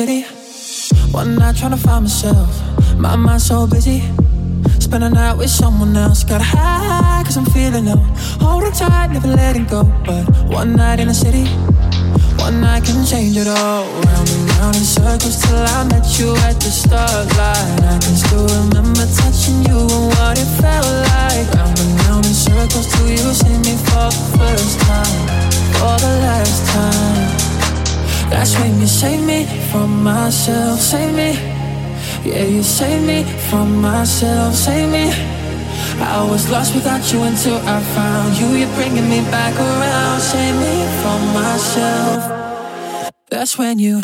City, one night trying to find myself. My mind's so busy. Spend a night with someone else. Got high, cause I'm feeling low. Holding tight, never letting go. But one night in the city, one night can change it all. Round and round in circles till I met you at the starlight. I can still remember touching you and what it felt like. Round and round in circles till you see me for the first time. For the last time. That's when you save me from myself, save me. Yeah, you save me from myself, save me. I was lost without you until I found you. You're bringing me back around, save me from myself. That's when you.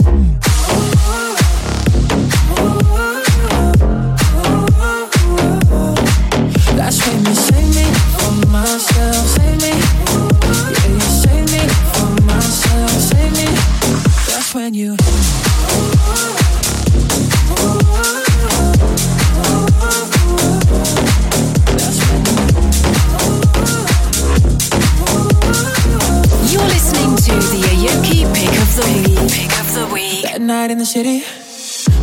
Night in the city,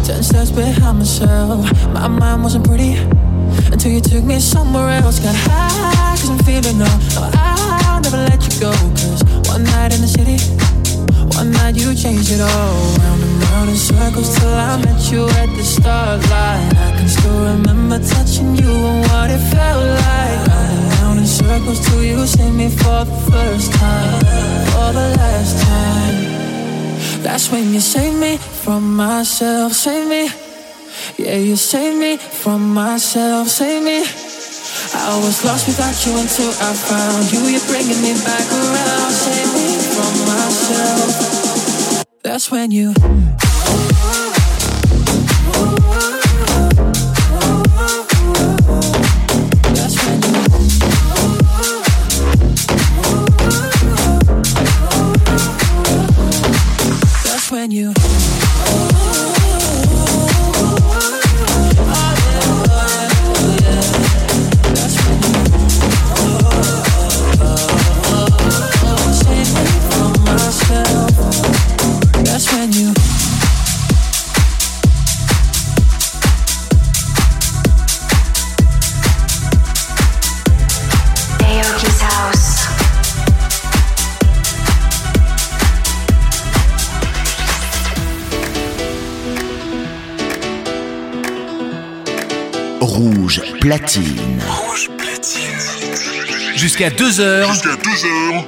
ten steps behind myself. My mind wasn't pretty until you took me somewhere else. Got high, cause I'm feeling low. No, I'll never let you go. Cause one night in the city, one night you changed it all. Round and round in circles till I met you at the starlight. I can still remember touching you and what it felt like. Round and round in circles till you see me for the first time. For the last time. That's when you save me from myself, save me. Yeah, you save me from myself, save me. I was lost without you until I found you. You're bringing me back around, save me from myself. That's when you. Platine. Rouge Platine. Jusqu'à 2h, Jusqu'à 12h.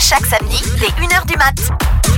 Chaque samedi, dès 1h du mat.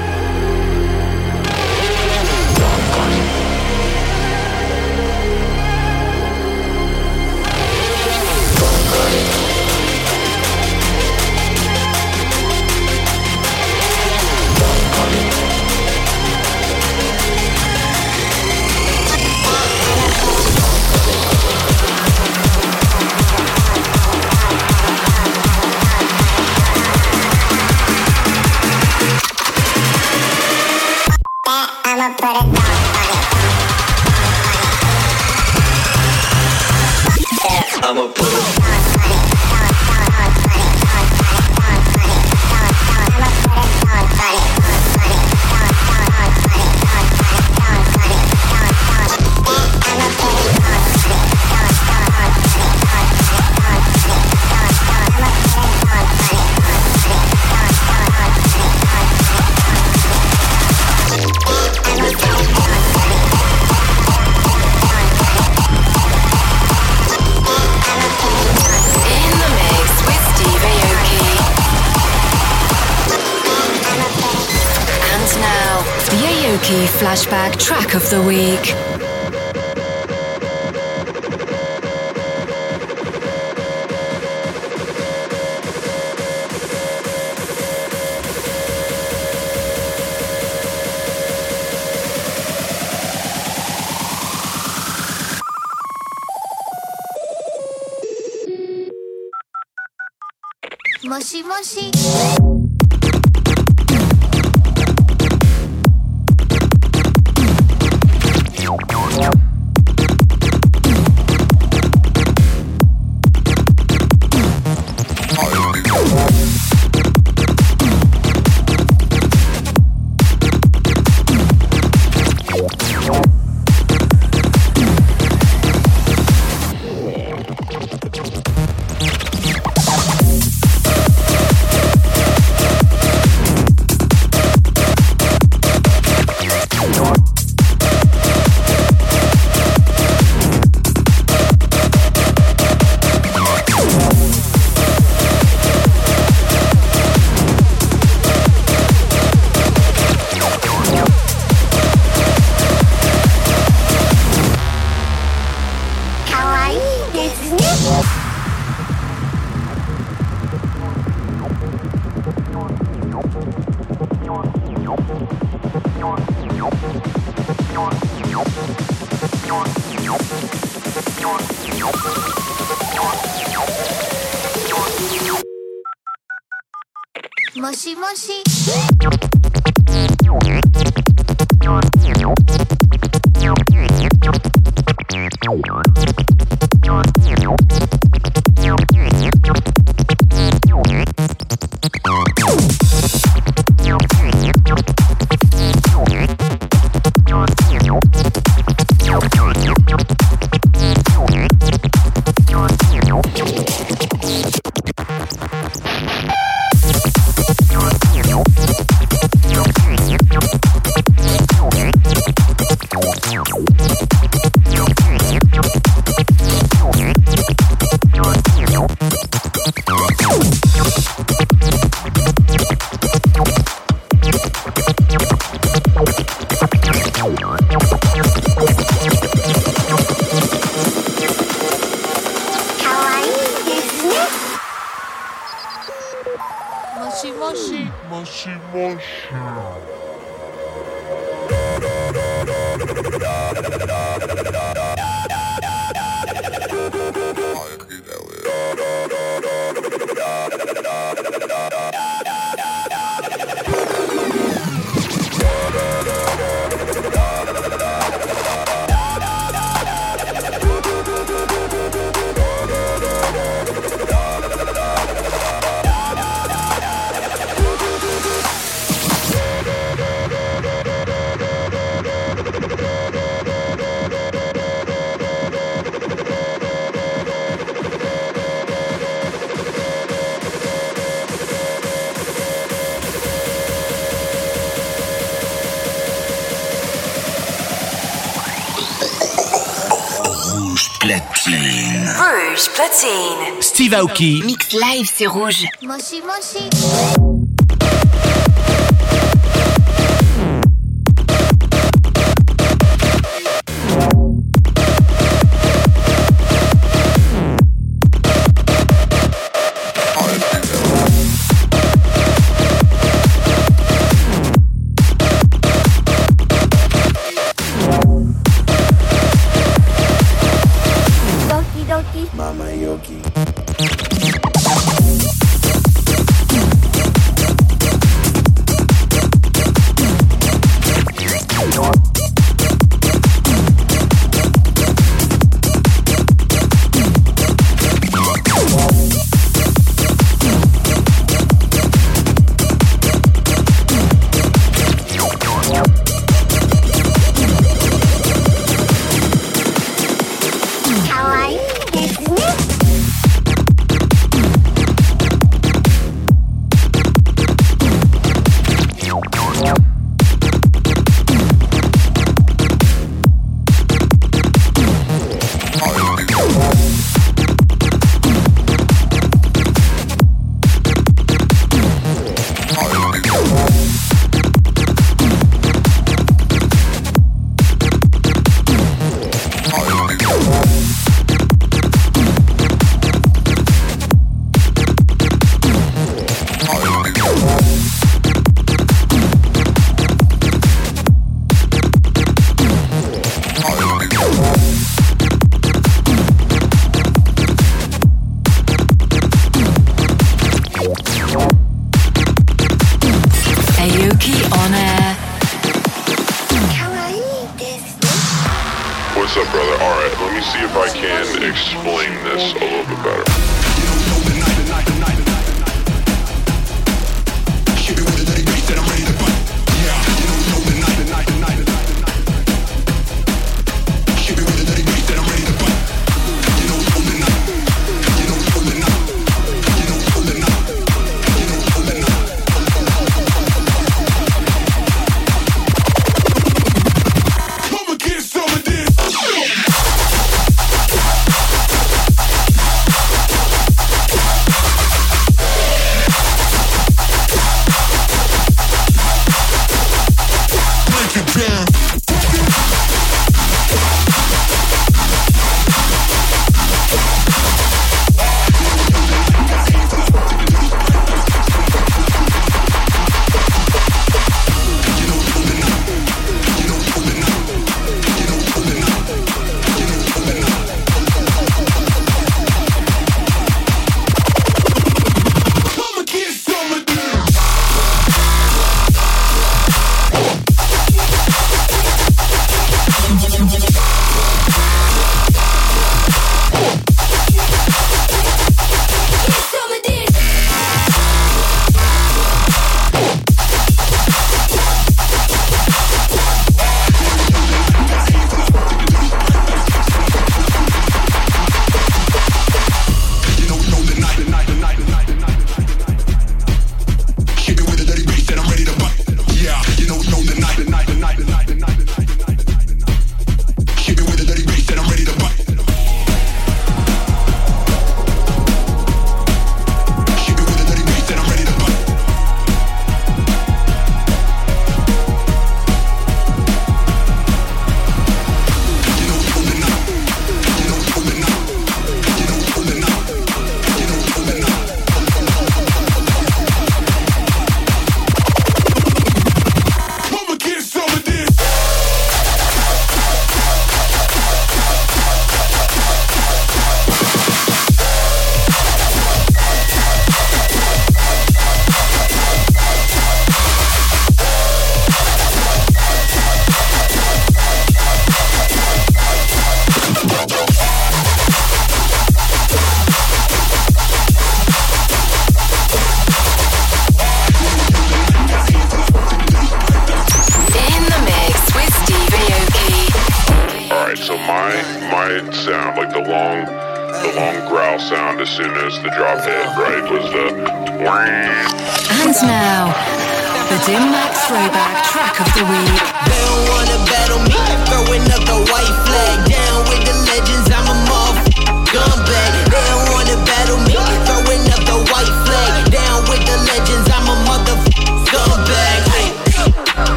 Flashback track of the week. Steve Aoki. Mix live, c'est rouge. Moshi moshi.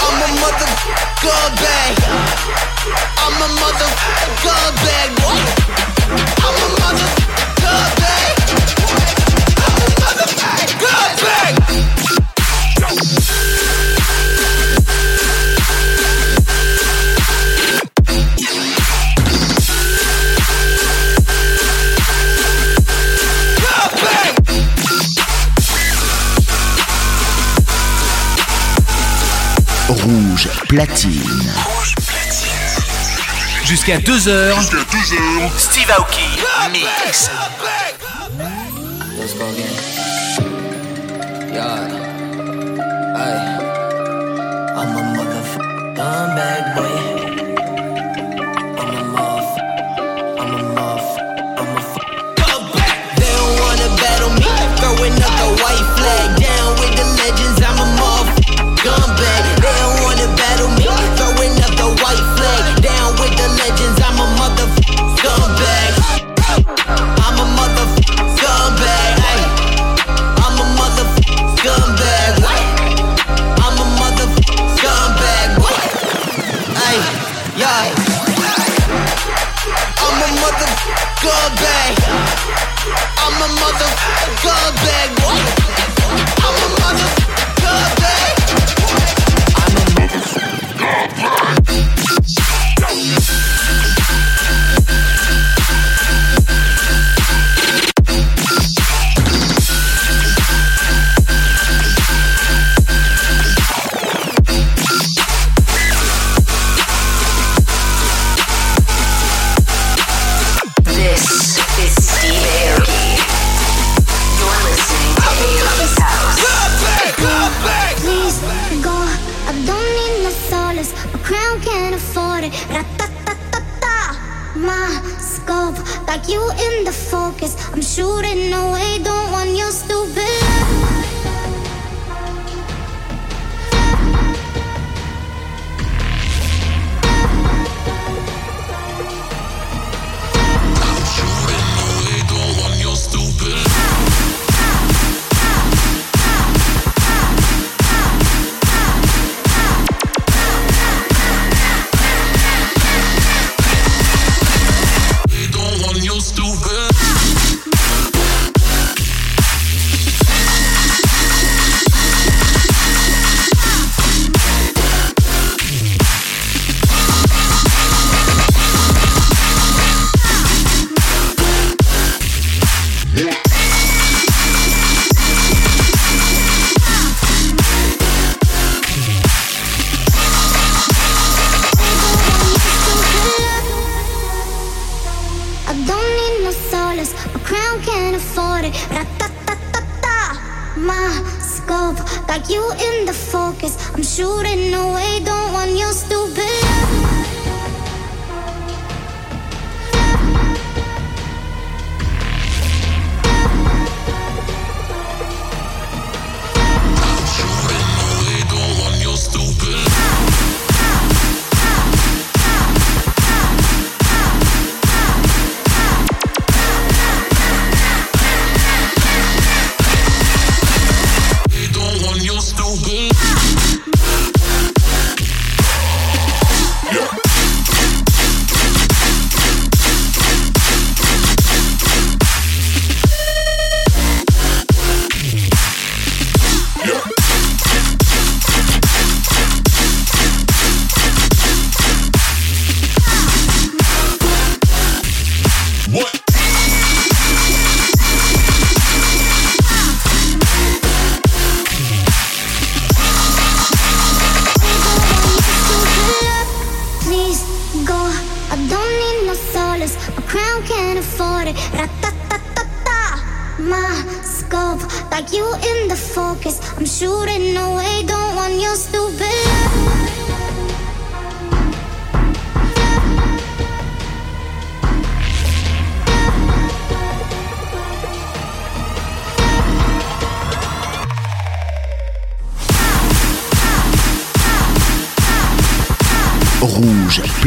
I'm a mother bag. I'm a mother bag. I'm a mother. Jusqu'à 2h. Steve Aoki. Mix. like you in the focus. I'm shooting away.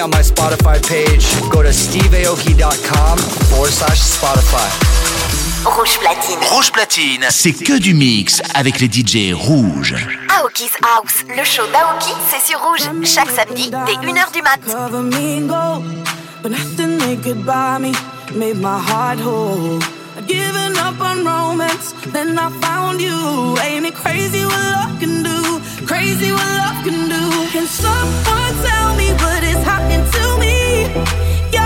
Me on my Spotify page. Go to steveaoki.com forward slash Spotify. Rouge platine. Rouge platine, c'est que du mix avec les DJ rouges. Aoki's House, le show d'Aoki, c'est sur Rouge. Chaque samedi, dès 1h du mat. But nothing they could buy me made my heart whole. I'd given up on romance, then I found you. Ain't it crazy what love can do? Crazy what love can do. Can someone tell me what is happening to me? You're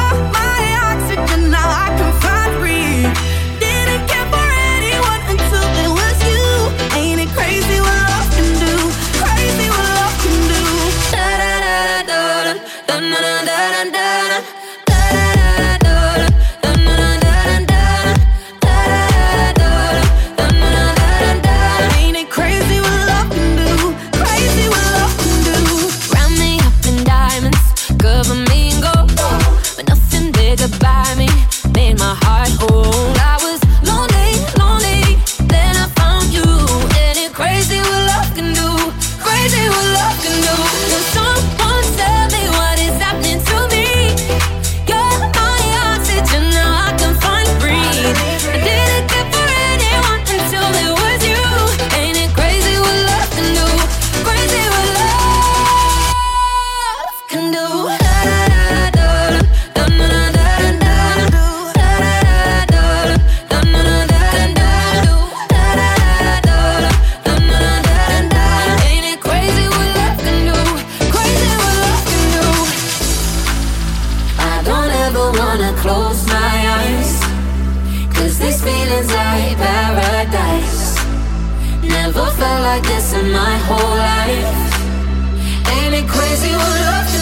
wanna close my eyes. Cause these feelings like paradise. Never felt like this in my whole life. Ain't it crazy what love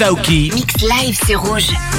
Steve Aoki. Mix live, c'est rouge.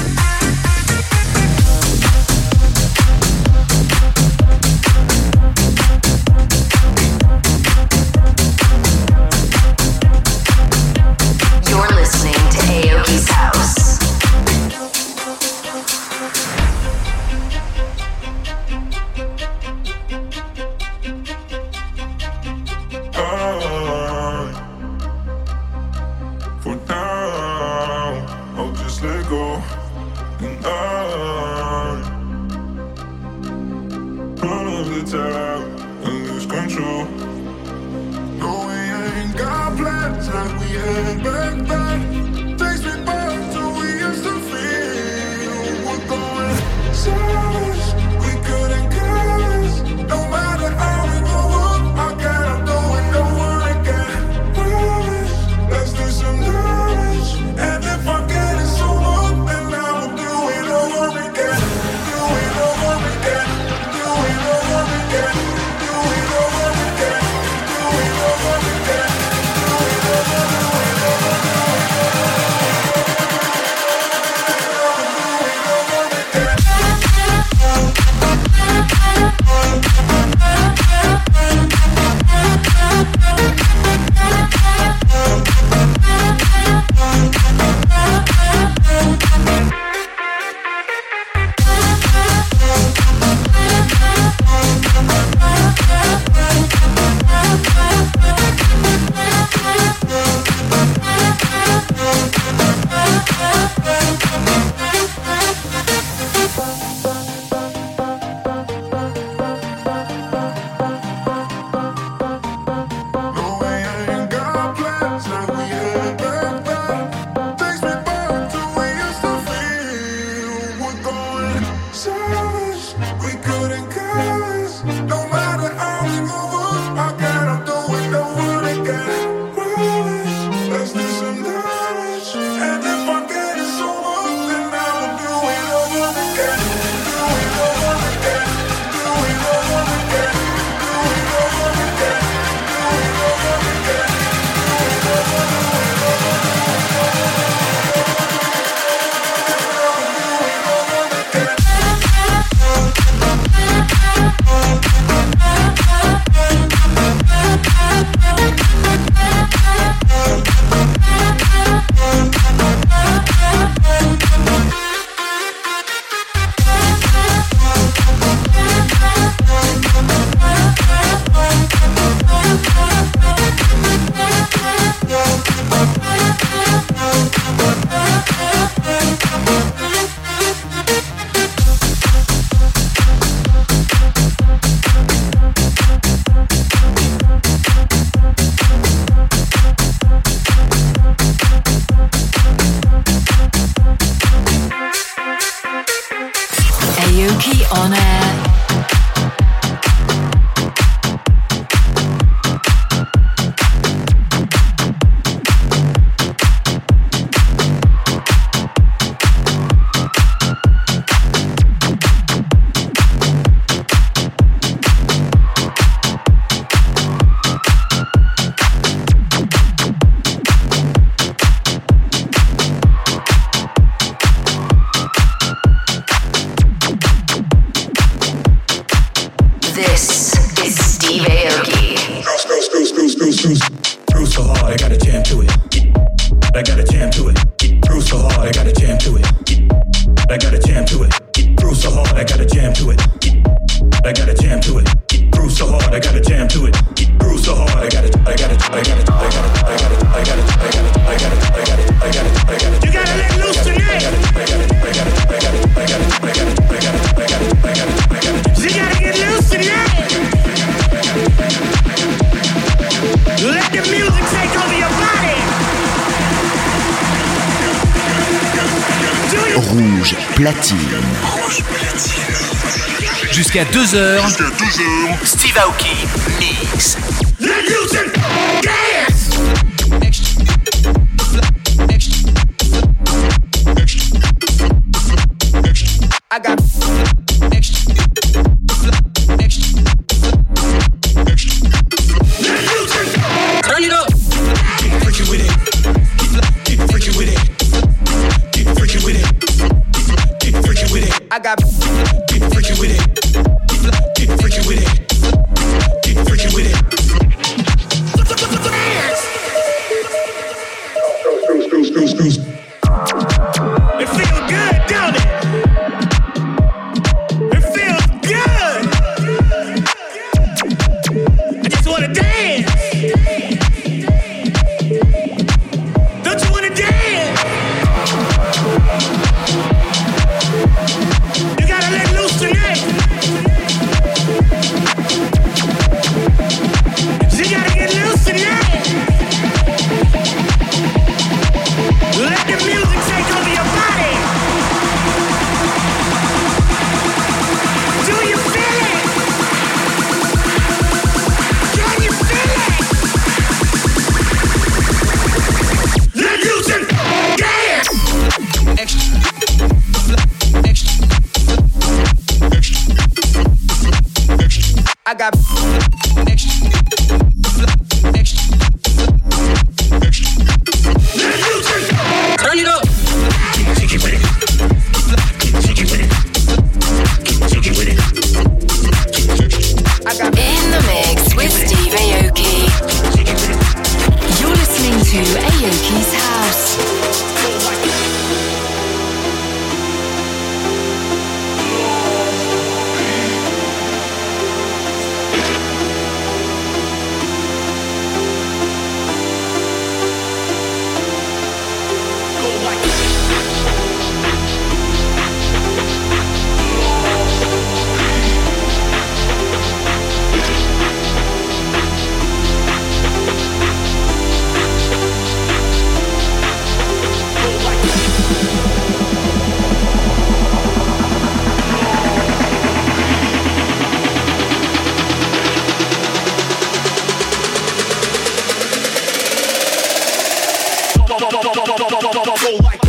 go like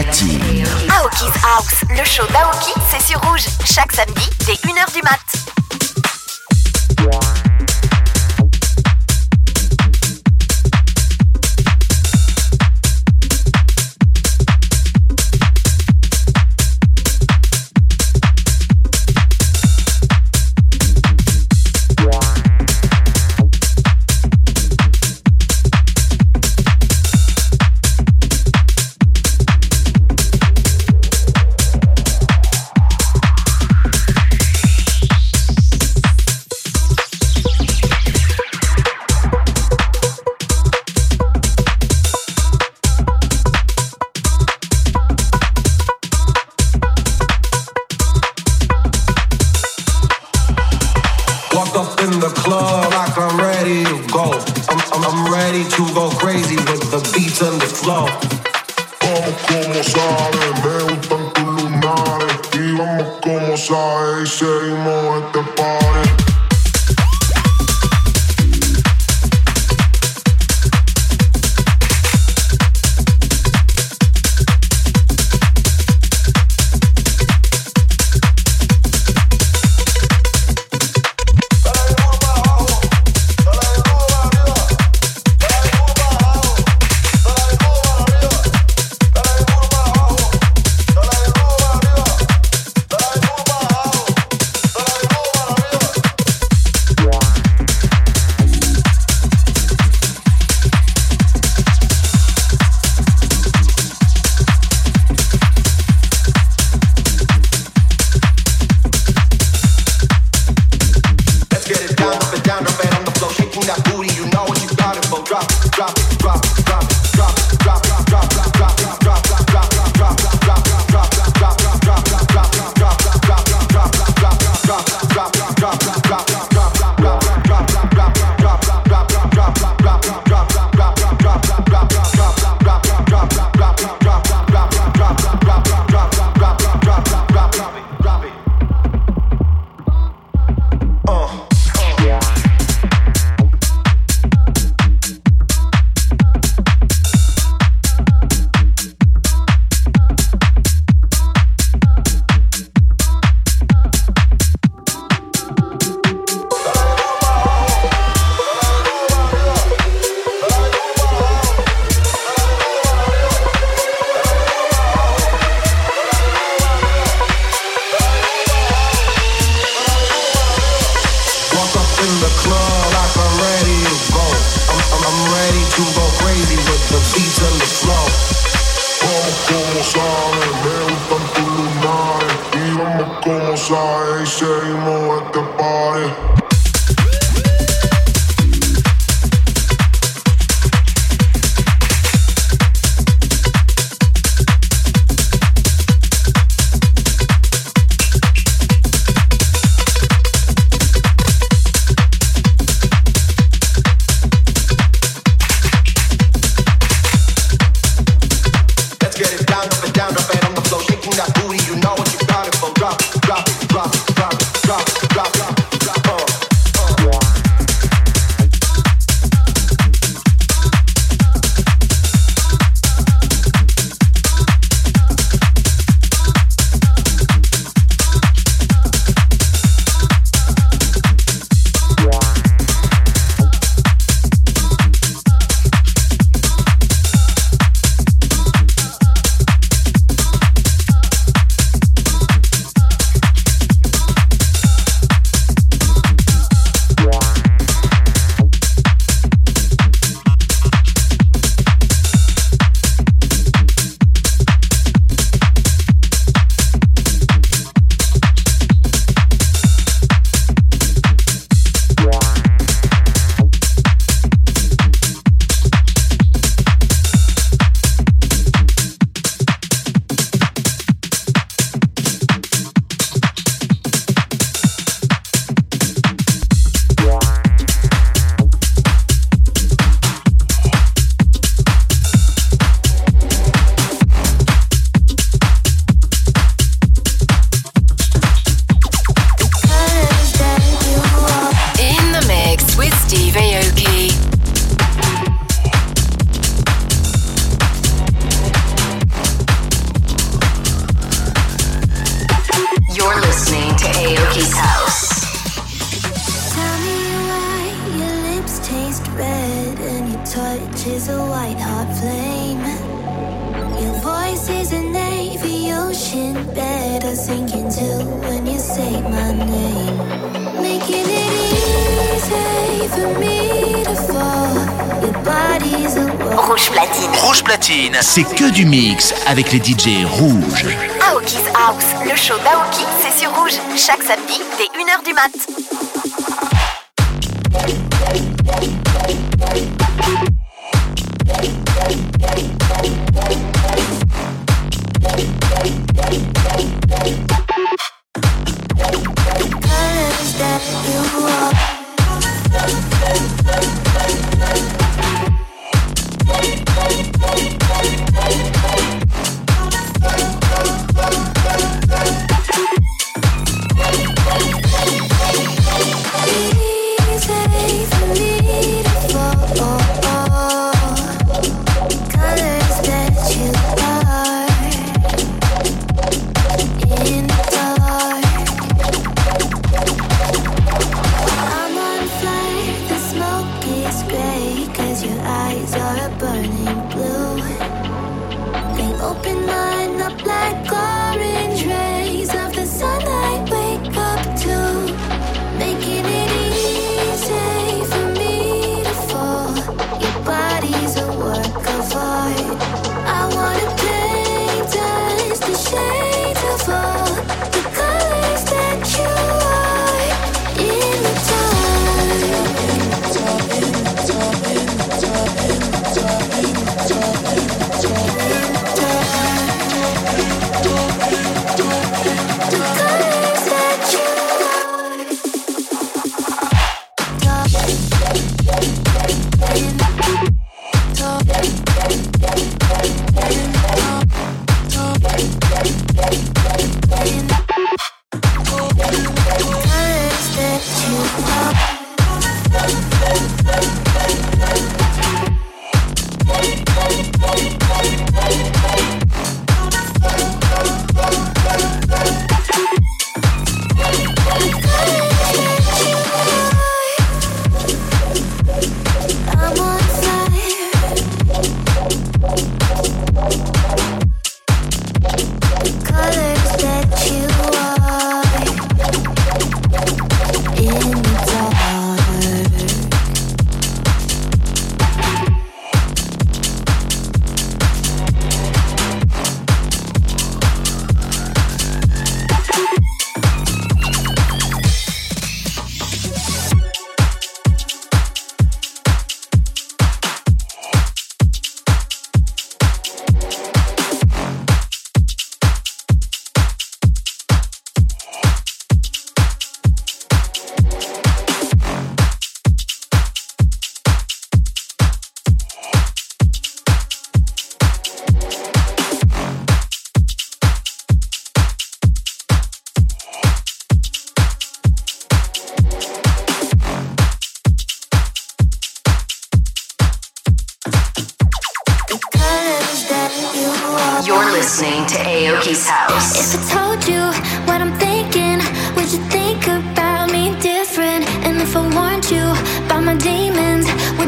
Aoki's House, le show d'Aoki, c'est sur rouge, chaque samedi. touch is a white hot flame. Your voice is a navy ocean bed I sink into when you say my name. Making it easy for me to fall. Your body's a wall. Rouge platine. Rouge platine, c'est que du mix avec les DJ rouges. Aoki's House, le show d'Aoki, c'est sur rouge, chaque samedi dès 1h du mat.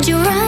You run.